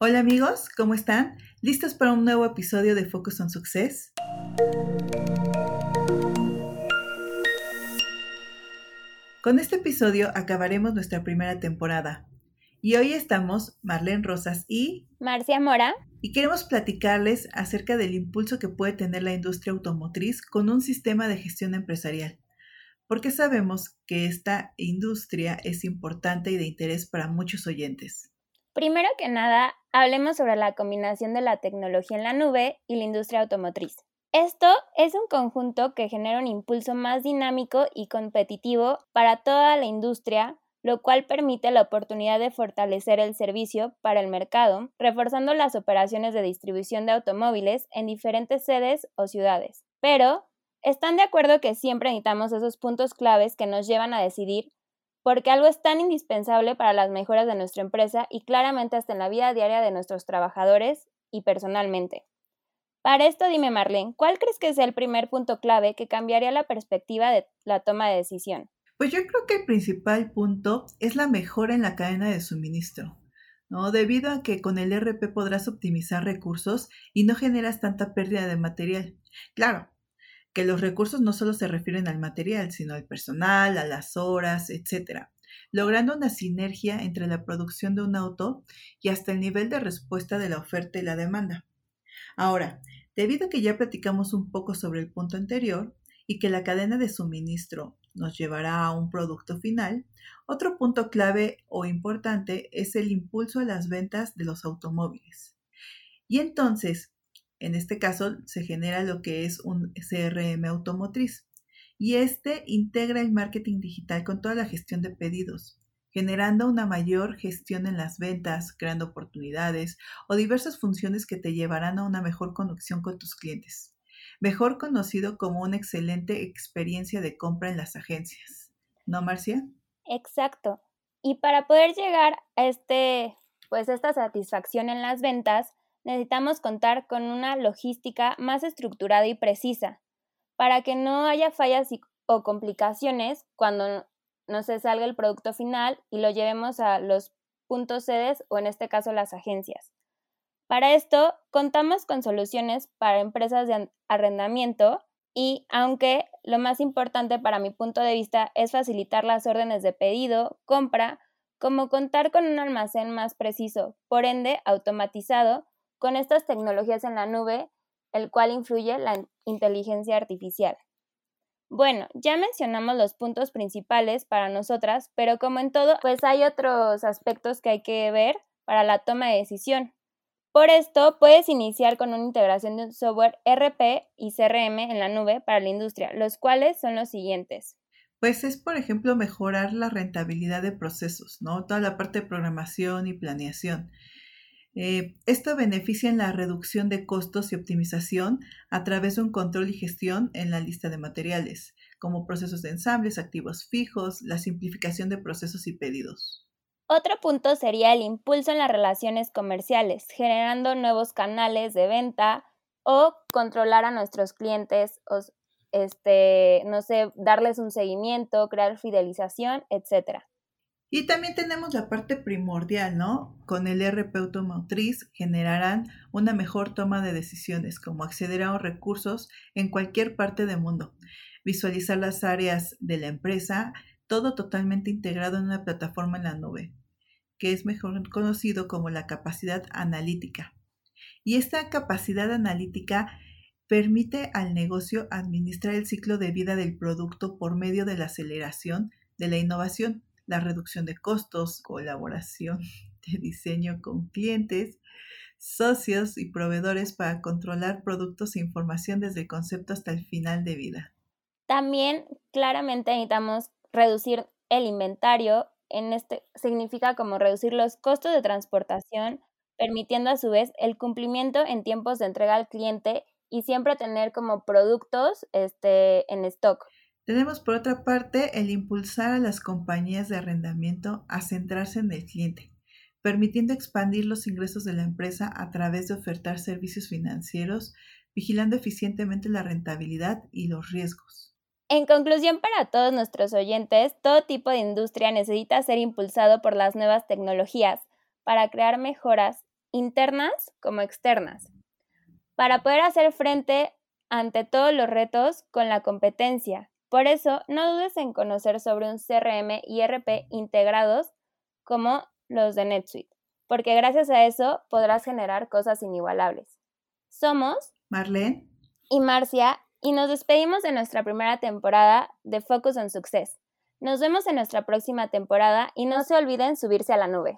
Hola amigos, ¿cómo están? ¿Listos para un nuevo episodio de Focus on Success? Con este episodio acabaremos nuestra primera temporada. Y hoy estamos Marlene Rosas y Marcia Mora. Y queremos platicarles acerca del impulso que puede tener la industria automotriz con un sistema de gestión empresarial. Porque sabemos que esta industria es importante y de interés para muchos oyentes. Primero que nada, hablemos sobre la combinación de la tecnología en la nube y la industria automotriz. Esto es un conjunto que genera un impulso más dinámico y competitivo para toda la industria, lo cual permite la oportunidad de fortalecer el servicio para el mercado, reforzando las operaciones de distribución de automóviles en diferentes sedes o ciudades. Pero, ¿están de acuerdo que siempre necesitamos esos puntos claves que nos llevan a decidir porque algo es tan indispensable para las mejoras de nuestra empresa y claramente hasta en la vida diaria de nuestros trabajadores y personalmente. Para esto dime Marlene, ¿cuál crees que es el primer punto clave que cambiaría la perspectiva de la toma de decisión? Pues yo creo que el principal punto es la mejora en la cadena de suministro, ¿no? Debido a que con el RP podrás optimizar recursos y no generas tanta pérdida de material. Claro, que los recursos no solo se refieren al material, sino al personal, a las horas, etc., logrando una sinergia entre la producción de un auto y hasta el nivel de respuesta de la oferta y la demanda. Ahora, debido a que ya platicamos un poco sobre el punto anterior y que la cadena de suministro nos llevará a un producto final, otro punto clave o importante es el impulso a las ventas de los automóviles. Y entonces, en este caso se genera lo que es un CRM automotriz y este integra el marketing digital con toda la gestión de pedidos, generando una mayor gestión en las ventas, creando oportunidades o diversas funciones que te llevarán a una mejor conexión con tus clientes, mejor conocido como una excelente experiencia de compra en las agencias. ¿No, Marcia? Exacto. Y para poder llegar a este, pues esta satisfacción en las ventas, necesitamos contar con una logística más estructurada y precisa para que no haya fallas o complicaciones cuando no se salga el producto final y lo llevemos a los puntos sedes o en este caso las agencias. Para esto, contamos con soluciones para empresas de arrendamiento y aunque lo más importante para mi punto de vista es facilitar las órdenes de pedido, compra, como contar con un almacén más preciso, por ende automatizado, con estas tecnologías en la nube, el cual influye la inteligencia artificial. Bueno, ya mencionamos los puntos principales para nosotras, pero como en todo, pues hay otros aspectos que hay que ver para la toma de decisión. Por esto, puedes iniciar con una integración de un software RP y CRM en la nube para la industria, los cuales son los siguientes. Pues es, por ejemplo, mejorar la rentabilidad de procesos, ¿no? Toda la parte de programación y planeación. Eh, esto beneficia en la reducción de costos y optimización a través de un control y gestión en la lista de materiales, como procesos de ensambles, activos fijos, la simplificación de procesos y pedidos. Otro punto sería el impulso en las relaciones comerciales, generando nuevos canales de venta o controlar a nuestros clientes, o, este, no sé, darles un seguimiento, crear fidelización, etcétera. Y también tenemos la parte primordial, ¿no? Con el RP automotriz generarán una mejor toma de decisiones, como acceder a recursos en cualquier parte del mundo, visualizar las áreas de la empresa, todo totalmente integrado en una plataforma en la nube, que es mejor conocido como la capacidad analítica. Y esta capacidad analítica permite al negocio administrar el ciclo de vida del producto por medio de la aceleración de la innovación la reducción de costos, colaboración de diseño con clientes, socios y proveedores para controlar productos e información desde el concepto hasta el final de vida. También claramente necesitamos reducir el inventario, en este significa como reducir los costos de transportación, permitiendo a su vez el cumplimiento en tiempos de entrega al cliente y siempre tener como productos este, en stock. Tenemos por otra parte el impulsar a las compañías de arrendamiento a centrarse en el cliente, permitiendo expandir los ingresos de la empresa a través de ofertar servicios financieros, vigilando eficientemente la rentabilidad y los riesgos. En conclusión, para todos nuestros oyentes, todo tipo de industria necesita ser impulsado por las nuevas tecnologías para crear mejoras internas como externas, para poder hacer frente ante todos los retos con la competencia. Por eso, no dudes en conocer sobre un CRM y RP integrados como los de NetSuite, porque gracias a eso podrás generar cosas inigualables. Somos Marlene y Marcia y nos despedimos de nuestra primera temporada de Focus on Success. Nos vemos en nuestra próxima temporada y no se olviden subirse a la nube.